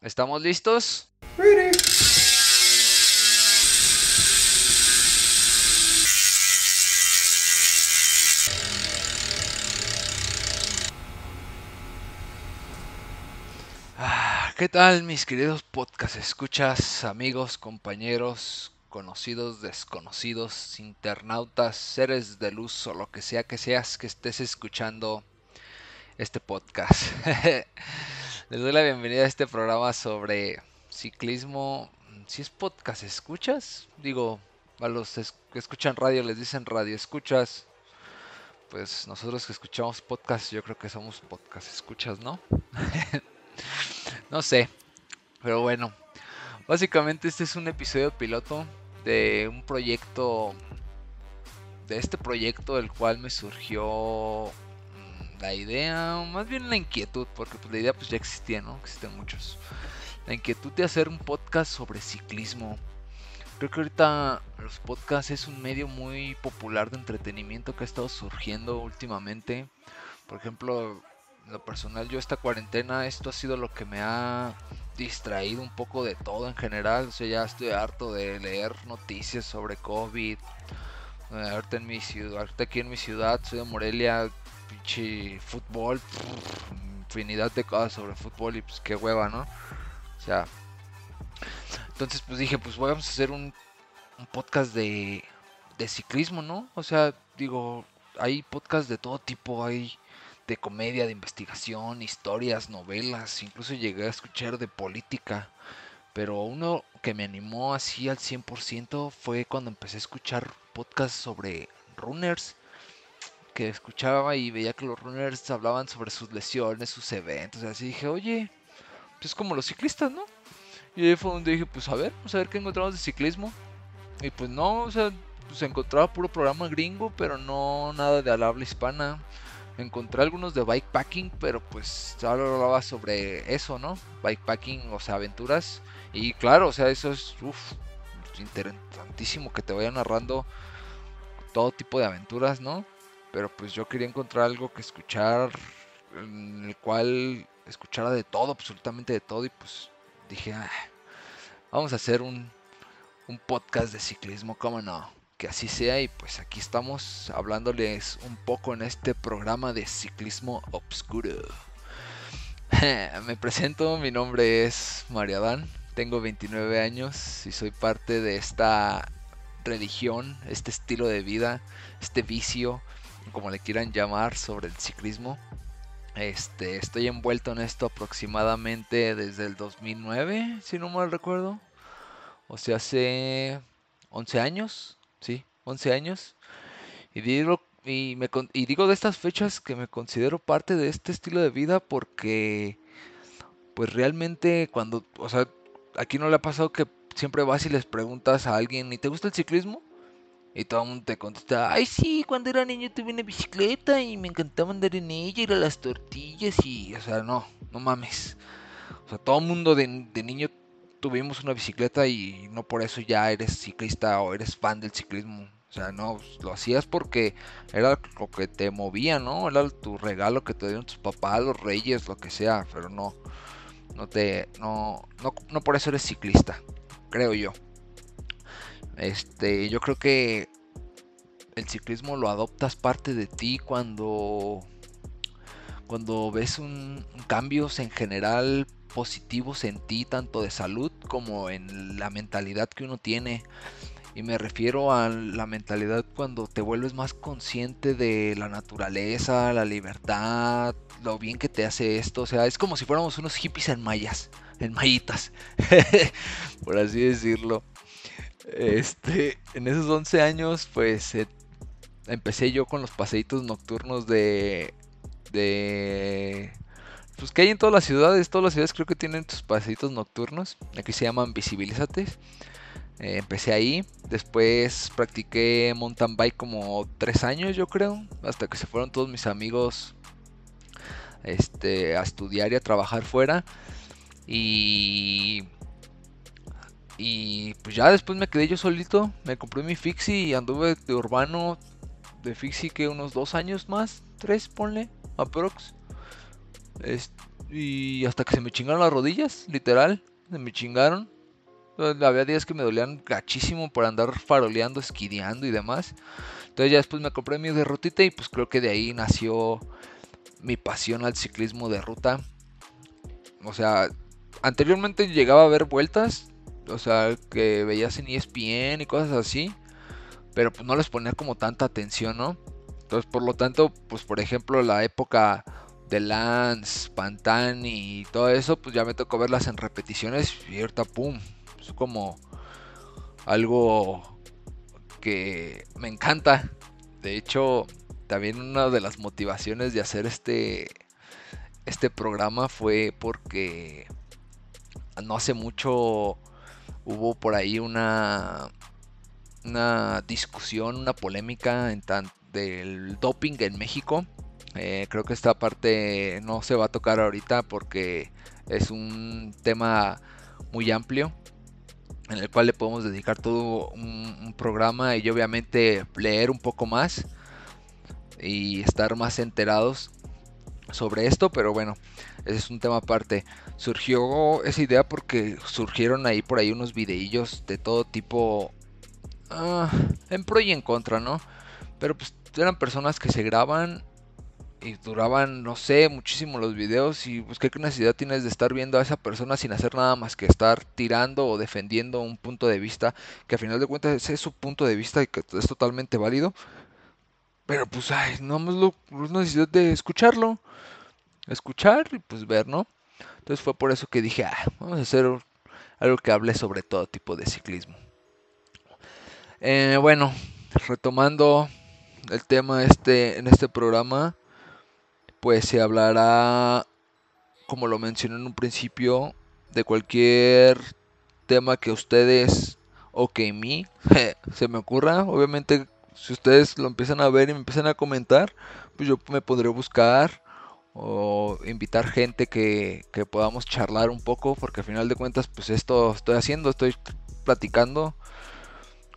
¿Estamos listos? Ah, ¿Qué tal mis queridos podcast escuchas, amigos, compañeros, conocidos, desconocidos, internautas, seres de luz o lo que sea que seas que estés escuchando este podcast? Les doy la bienvenida a este programa sobre ciclismo. Si es podcast, ¿escuchas? Digo, a los que escuchan radio les dicen radio, ¿escuchas? Pues nosotros que escuchamos podcast, yo creo que somos podcast, ¿escuchas, no? no sé, pero bueno. Básicamente este es un episodio piloto de un proyecto, de este proyecto del cual me surgió la idea, más bien la inquietud, porque pues, la idea pues ya existía, ¿no? Existen muchos. La inquietud de hacer un podcast sobre ciclismo. Creo que ahorita los podcasts es un medio muy popular de entretenimiento que ha estado surgiendo últimamente. Por ejemplo, lo personal, yo esta cuarentena, esto ha sido lo que me ha distraído un poco de todo en general. O sea, ya estoy harto de leer noticias sobre COVID. Ahorita en mi ciudad, ahorita aquí en mi ciudad, soy de Morelia, pinche fútbol, infinidad de cosas sobre fútbol y pues qué hueva, ¿no? O sea, entonces pues dije, pues vamos a hacer un, un podcast de, de ciclismo, ¿no? O sea, digo, hay podcasts de todo tipo, hay de comedia, de investigación, historias, novelas, incluso llegué a escuchar de política. Pero uno que me animó así al 100% fue cuando empecé a escuchar podcasts sobre runners que escuchaba y veía que los runners hablaban sobre sus lesiones, sus eventos, así dije, oye, pues como los ciclistas, ¿no? Y ahí fue donde dije, pues a ver, vamos a ver qué encontramos de ciclismo. Y pues no, o sea, pues encontraba puro programa gringo, pero no nada de al habla hispana. Encontré algunos de bikepacking, pero pues hablaba sobre eso, ¿no? Bikepacking, o sea, aventuras. Y claro, o sea, eso es, uff, interesantísimo que te vaya narrando todo tipo de aventuras, ¿no? Pero pues yo quería encontrar algo que escuchar, en el cual escuchara de todo, absolutamente de todo. Y pues dije, ah, vamos a hacer un, un podcast de ciclismo, ¿cómo no? Que así sea. Y pues aquí estamos hablándoles un poco en este programa de ciclismo obscuro. Me presento, mi nombre es Mariadán, tengo 29 años y soy parte de esta religión, este estilo de vida, este vicio como le quieran llamar, sobre el ciclismo. Este, estoy envuelto en esto aproximadamente desde el 2009, si no mal recuerdo. O sea, hace 11 años, sí, 11 años. Y digo, y, me, y digo de estas fechas que me considero parte de este estilo de vida porque, pues realmente cuando, o sea, aquí no le ha pasado que siempre vas y les preguntas a alguien, ¿y te gusta el ciclismo? Y todo el mundo te contesta, ay sí, cuando era niño tuve una bicicleta y me encantaba andar en ella, ir a las tortillas y, o sea, no, no mames. O sea, todo el mundo de, niño tuvimos una bicicleta y no por eso ya eres ciclista o eres fan del ciclismo. O sea, no, lo hacías porque era lo que te movía, ¿no? Era tu regalo que te dieron tus papás, los reyes, lo que sea, pero no, no te, no, no, no por eso eres ciclista, creo yo. Este, yo creo que el ciclismo lo adoptas parte de ti cuando cuando ves un, cambios en general positivos en ti, tanto de salud como en la mentalidad que uno tiene. Y me refiero a la mentalidad cuando te vuelves más consciente de la naturaleza, la libertad, lo bien que te hace esto. O sea, es como si fuéramos unos hippies en mayas, en mayitas, por así decirlo. Este, en esos 11 años, pues eh, empecé yo con los paseitos nocturnos de. de. Pues que hay en todas las ciudades. Todas las ciudades creo que tienen sus paseitos nocturnos. Aquí se llaman Visibilízate. Eh, empecé ahí. Después practiqué mountain bike como 3 años, yo creo. Hasta que se fueron todos mis amigos este, a estudiar y a trabajar fuera. Y y pues ya después me quedé yo solito, me compré mi Fixie y anduve de urbano de Fixie que unos dos años más, tres ponle, aprox. y hasta que se me chingaron las rodillas, literal, se me chingaron. Había días que me dolían gachísimo por andar faroleando, esquideando y demás. Entonces ya después me compré mi derrotita y pues creo que de ahí nació mi pasión al ciclismo de ruta. O sea, anteriormente llegaba a ver vueltas, o sea, que veías en ESPN y cosas así, pero pues no les ponía como tanta atención, ¿no? Entonces, por lo tanto, pues por ejemplo, la época de Lance, Pantani y todo eso, pues ya me tocó verlas en repeticiones y ahorita, pum, es como algo que me encanta. De hecho, también una de las motivaciones de hacer este, este programa fue porque no hace mucho hubo por ahí una, una discusión, una polémica en del doping en México. Eh, creo que esta parte no se va a tocar ahorita porque es un tema muy amplio en el cual le podemos dedicar todo un, programa y obviamente leer un poco más y estar más enterados sobre esto, pero bueno, ese es un tema aparte. Surgió esa idea porque surgieron ahí por ahí unos videillos de todo tipo ah, en pro y en contra, ¿no? Pero pues eran personas que se graban y duraban, no sé, muchísimo los videos y pues qué necesidad tienes de estar viendo a esa persona sin hacer nada más que estar tirando o defendiendo un punto de vista que a final de cuentas es su punto de vista y que es totalmente válido. Pero pues, ay, no más lo, necesidad de escucharlo, escuchar y pues ver, ¿no? Entonces fue por eso que dije, ah, vamos a hacer algo que hable sobre todo tipo de ciclismo. Eh, bueno, retomando el tema este en este programa pues se hablará, como lo mencioné en un principio, de cualquier tema que ustedes o que en mí se me ocurra. Obviamente, si ustedes lo empiezan a ver y me empiezan a comentar, pues yo me podré buscar o invitar gente que, que podamos charlar un poco, porque al final de cuentas, pues esto estoy haciendo, estoy platicando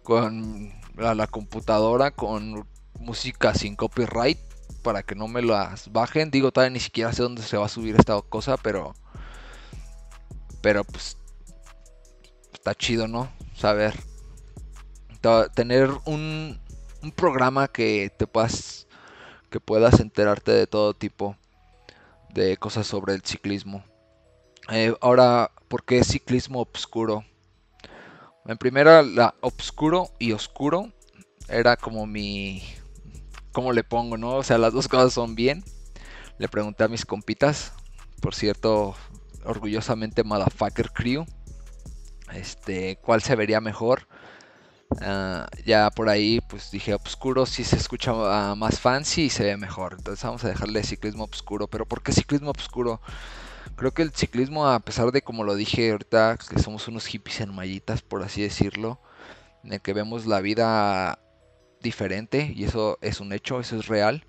con la computadora, con música sin copyright para que no me las bajen. Digo, todavía ni siquiera sé dónde se va a subir esta cosa, pero. Pero pues. Está chido, ¿no? Saber. Tener un, un programa que te puedas. Que puedas enterarte de todo tipo de cosas sobre el ciclismo. Eh, ahora, ¿por qué ciclismo obscuro? En primera, la obscuro y oscuro era como mi, cómo le pongo, ¿no? O sea, las dos cosas son bien. Le pregunté a mis compitas, por cierto, orgullosamente Motherfucker Crew, este, cuál se vería mejor. Ah, ya por ahí, pues dije obscuro si se escucha ah, más fancy y se ve mejor. Entonces vamos a dejarle ciclismo obscuro. Pero ¿por qué ciclismo obscuro? Creo que el ciclismo, a pesar de como lo dije ahorita, que somos unos hippies en mallitas, por así decirlo, en el que vemos la vida diferente y eso es un hecho, eso es real.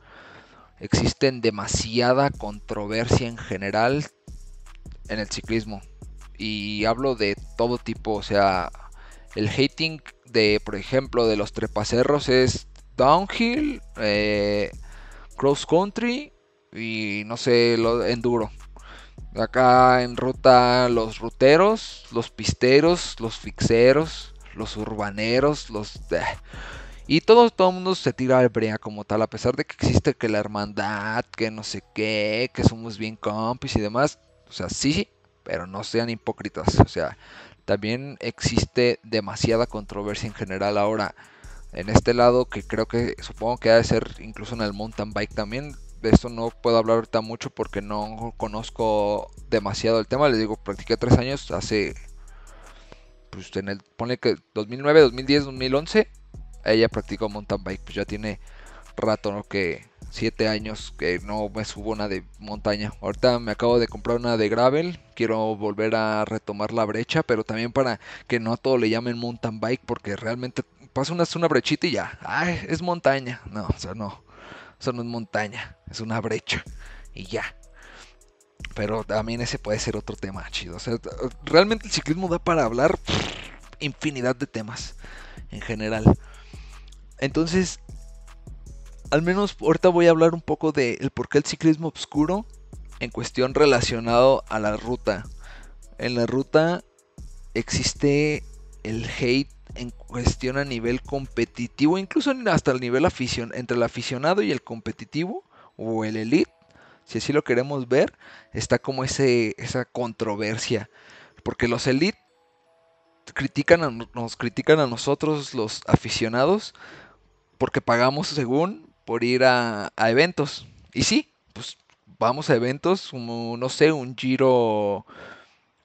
Existen demasiada controversia en general en el ciclismo y hablo de todo tipo, o sea, el hating de, por ejemplo, de los trepacerros es downhill, eh, cross country y no sé, lo enduro. Acá en ruta los ruteros, los pisteros, los fixeros, los urbaneros, los... Y todo, todo el mundo se tira al brea como tal, a pesar de que existe que la hermandad, que no sé qué, que somos bien compis y demás. O sea, sí, pero no sean hipócritas. O sea, también existe demasiada controversia en general ahora. En este lado, que creo que supongo que ha de ser incluso en el mountain bike también. De esto no puedo hablar ahorita mucho porque no conozco demasiado el tema. Les digo, practiqué tres años hace. Pues en el. Pone que 2009, 2010, 2011 ella practicó mountain bike, pues ya tiene rato, ¿no? Que siete años que no me subo una de montaña. Ahorita me acabo de comprar una de gravel, quiero volver a retomar la brecha, pero también para que no a todo le llamen mountain bike, porque realmente pasa una, una brechita y ya, ay, es montaña. No, o sea, no, eso no es montaña, es una brecha y ya. Pero también ese puede ser otro tema chido. O sea, realmente el ciclismo da para hablar infinidad de temas en general. Entonces, al menos ahorita voy a hablar un poco del por qué el ciclismo oscuro en cuestión relacionado a la ruta. En la ruta existe el hate en cuestión a nivel competitivo, incluso hasta el nivel afición, entre el aficionado y el competitivo o el elite, si así lo queremos ver, está como ese, esa controversia, porque los elite critican nos critican a nosotros los aficionados porque pagamos según por ir a, a eventos. Y sí, pues vamos a eventos como, no sé, un Giro,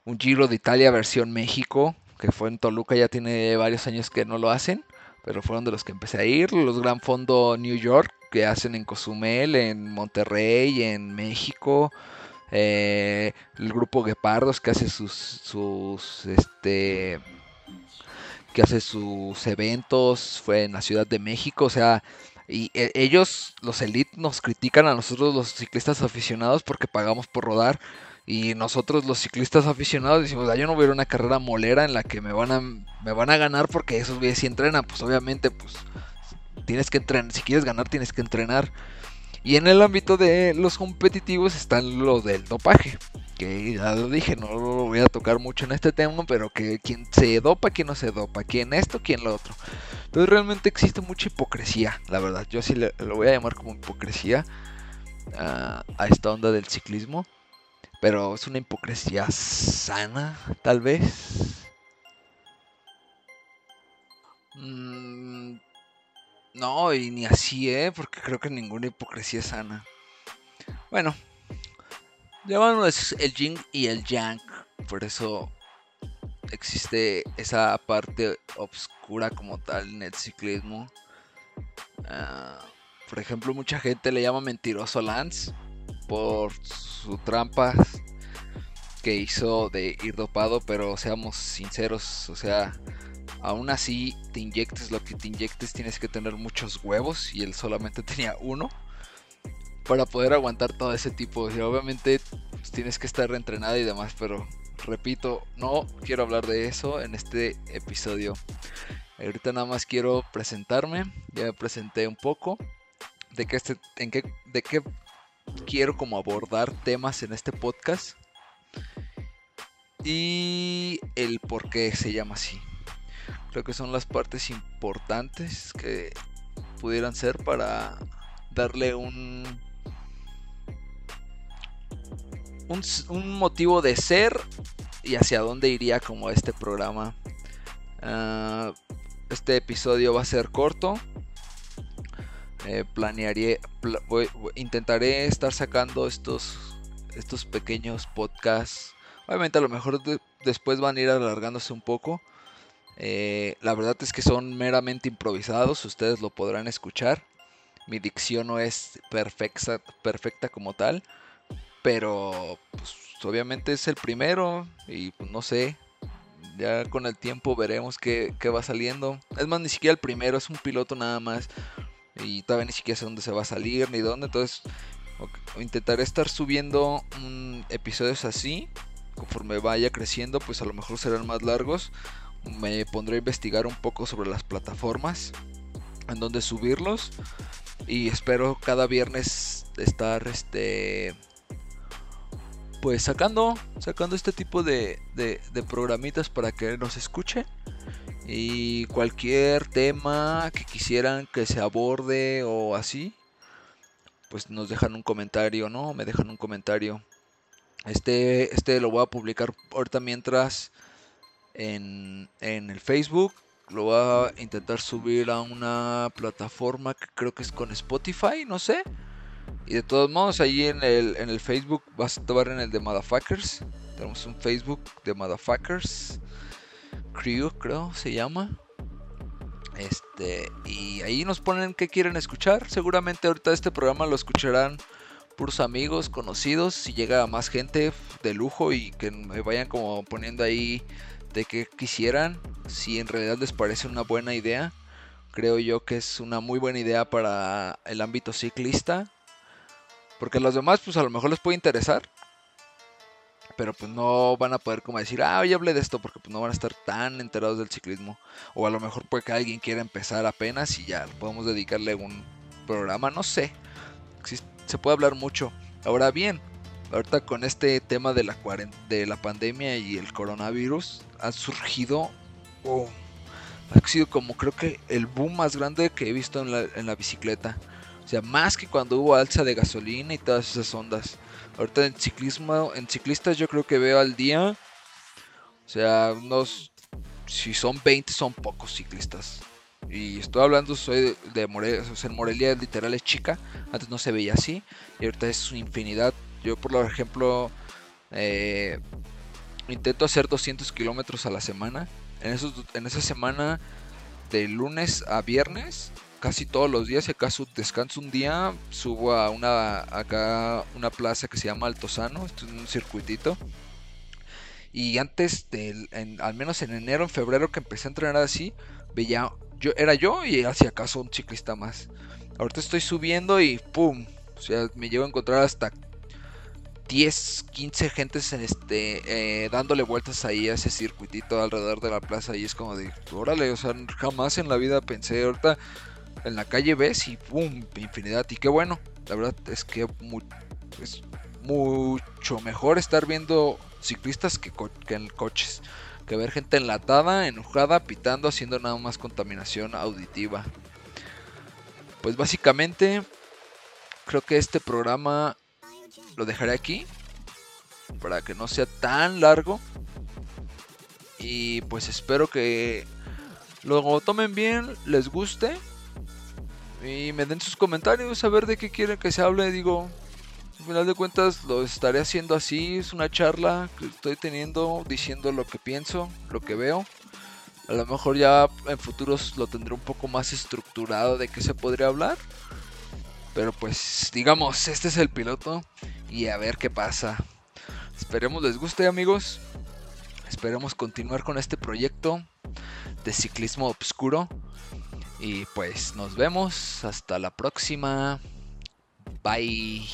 un Giro de Italia versión México, que fue en Toluca, ya tiene varios años que no lo hacen, pero fueron de los que empecé a ir. Los Gran Fondo New York, que hacen en Cozumel, en Monterrey, en México. Eh, el grupo Guepardos que hace sus, sus, este, que hace sus eventos, fue en la Ciudad de México, o sea, y e, ellos, los Elite, nos critican a nosotros los ciclistas aficionados porque pagamos por rodar. Y nosotros los ciclistas aficionados decimos, ah, yo no voy a ir a una carrera molera en la que me van a, me van a ganar porque esos güeyes si entrenan, pues obviamente pues tienes que entrenar, si quieres ganar tienes que entrenar. Y en el ámbito de los competitivos están los del dopaje, que ya lo dije, no lo voy a tocar mucho en este tema, pero que quien se dopa, quien no se dopa, quien esto, quien lo otro. Entonces realmente existe mucha hipocresía, la verdad. Yo sí lo voy a llamar como hipocresía a esta onda del ciclismo. Pero es una hipocresía sana, tal vez. Mm, no, y ni así, ¿eh? Porque creo que ninguna hipocresía es sana. Bueno, llamamos el yin y el yang. Por eso existe esa parte oscura como tal en el ciclismo. Ah, por ejemplo, mucha gente le llama mentiroso Lance por su trampa que hizo de ir dopado, pero seamos sinceros, o sea, aún así te inyectes lo que te inyectes, tienes que tener muchos huevos y él solamente tenía uno para poder aguantar todo ese tipo. Y obviamente pues, tienes que estar reentrenado y demás, pero repito, no quiero hablar de eso en este episodio. Ahorita nada más quiero presentarme, ya me presenté un poco de qué este, en qué, de qué quiero como abordar temas en este podcast y el por qué se llama así. Creo que son las partes importantes que pudieran ser para darle un un, motivo de ser y hacia dónde iría como este programa. Ah, este episodio va a ser corto, eh, planearé, intentaré estar sacando estos, estos pequeños podcasts. Obviamente a lo mejor después van a ir alargándose un poco. Eh, la verdad es que son meramente improvisados, ustedes lo podrán escuchar. Mi dicción no es perfecta, perfecta como tal, pero pues, obviamente es el primero y pues, no sé, ya con el tiempo veremos qué, qué, va saliendo. Es más, ni siquiera el primero, es un piloto nada más y todavía ni siquiera sé dónde se va a salir ni dónde. Entonces intentaré estar subiendo episodios así. Conforme vaya creciendo, pues a lo mejor serán más largos. Me pondré a investigar un poco sobre las plataformas en donde subirlos. Y espero cada viernes estar este pues sacando sacando este tipo de, de, programitas para que nos escuchen y cualquier tema que quisieran que se aborde o así, pues nos dejan un comentario, ¿no? Me dejan un comentario. Este, este lo voy a publicar ahorita mientras en, en el Facebook. Lo voy a intentar subir a una plataforma que creo que es con Spotify, no sé. Y de todos modos, ahí en el, en el Facebook vas a estar en el de Motherfuckers. Tenemos un Facebook de Motherfuckers. Crew, creo se llama. Este, y ahí nos ponen qué quieren escuchar. Seguramente ahorita este programa lo escucharán puros amigos, conocidos. Si llega más gente de lujo y que me vayan como poniendo ahí de qué quisieran. Si en realidad les parece una buena idea. Creo yo que es una muy buena idea para el ámbito ciclista. Porque a los demás, pues a lo mejor les puede interesar pero pues no van a poder como decir, ah, hoy hablé de esto, porque pues no van a estar tan enterados del ciclismo. O a lo mejor puede que alguien quiera empezar apenas y ya podemos dedicarle un programa, no sé. Se puede hablar mucho. Ahora bien, ahorita con este tema de la, de la pandemia y el coronavirus, ha surgido, ha sido como creo que el boom más grande que he visto en la, en la bicicleta. O sea, más que cuando hubo alza de gasolina y todas esas ondas. Ahorita en ciclismo, en ciclistas yo creo que veo al día, o sea, unos, si son 20 son pocos ciclistas. Y estoy hablando, soy de Morelia, o sea, en Morelia literal es chica, antes no se veía así, y ahorita es una infinidad. Yo por ejemplo, eh, intento hacer 200 kilómetros a la semana. En, esos, en esa semana, de lunes a viernes, casi todos los días, si acaso descanso un día, subo a una acá una plaza que se llama Altozano, esto es un circuitito. Y antes del, al menos en enero, en febrero que empecé a entrenar así, veía yo era yo y hacia acaso un ciclista más. Ahorita estoy subiendo y pum, o sea, me llevo a encontrar hasta 10, 15 gentes en este, eh, dándole vueltas ahí a ese circuitito alrededor de la plaza y es como de, órale, o sea, jamás en la vida pensé, ahorita en la calle ves y ¡pum! Infinidad. Y qué bueno. La verdad es que es mucho mejor estar viendo ciclistas que, que en coches. Que ver gente enlatada, enojada, pitando, haciendo nada más contaminación auditiva. Pues básicamente creo que este programa lo dejaré aquí. Para que no sea tan largo. Y pues espero que luego tomen bien, les guste y me den sus comentarios a ver de qué quieren que se hable. Digo, al final de cuentas lo estaré haciendo así. Es una charla que estoy teniendo, diciendo lo que pienso, lo que veo. A lo mejor ya en futuros lo tendré un poco más estructurado de qué se podría hablar. Pero pues digamos, este es el piloto y a ver qué pasa. Esperemos les guste amigos. Esperemos continuar con este proyecto de ciclismo obscuro. Y pues nos vemos. Hasta la próxima. Bye.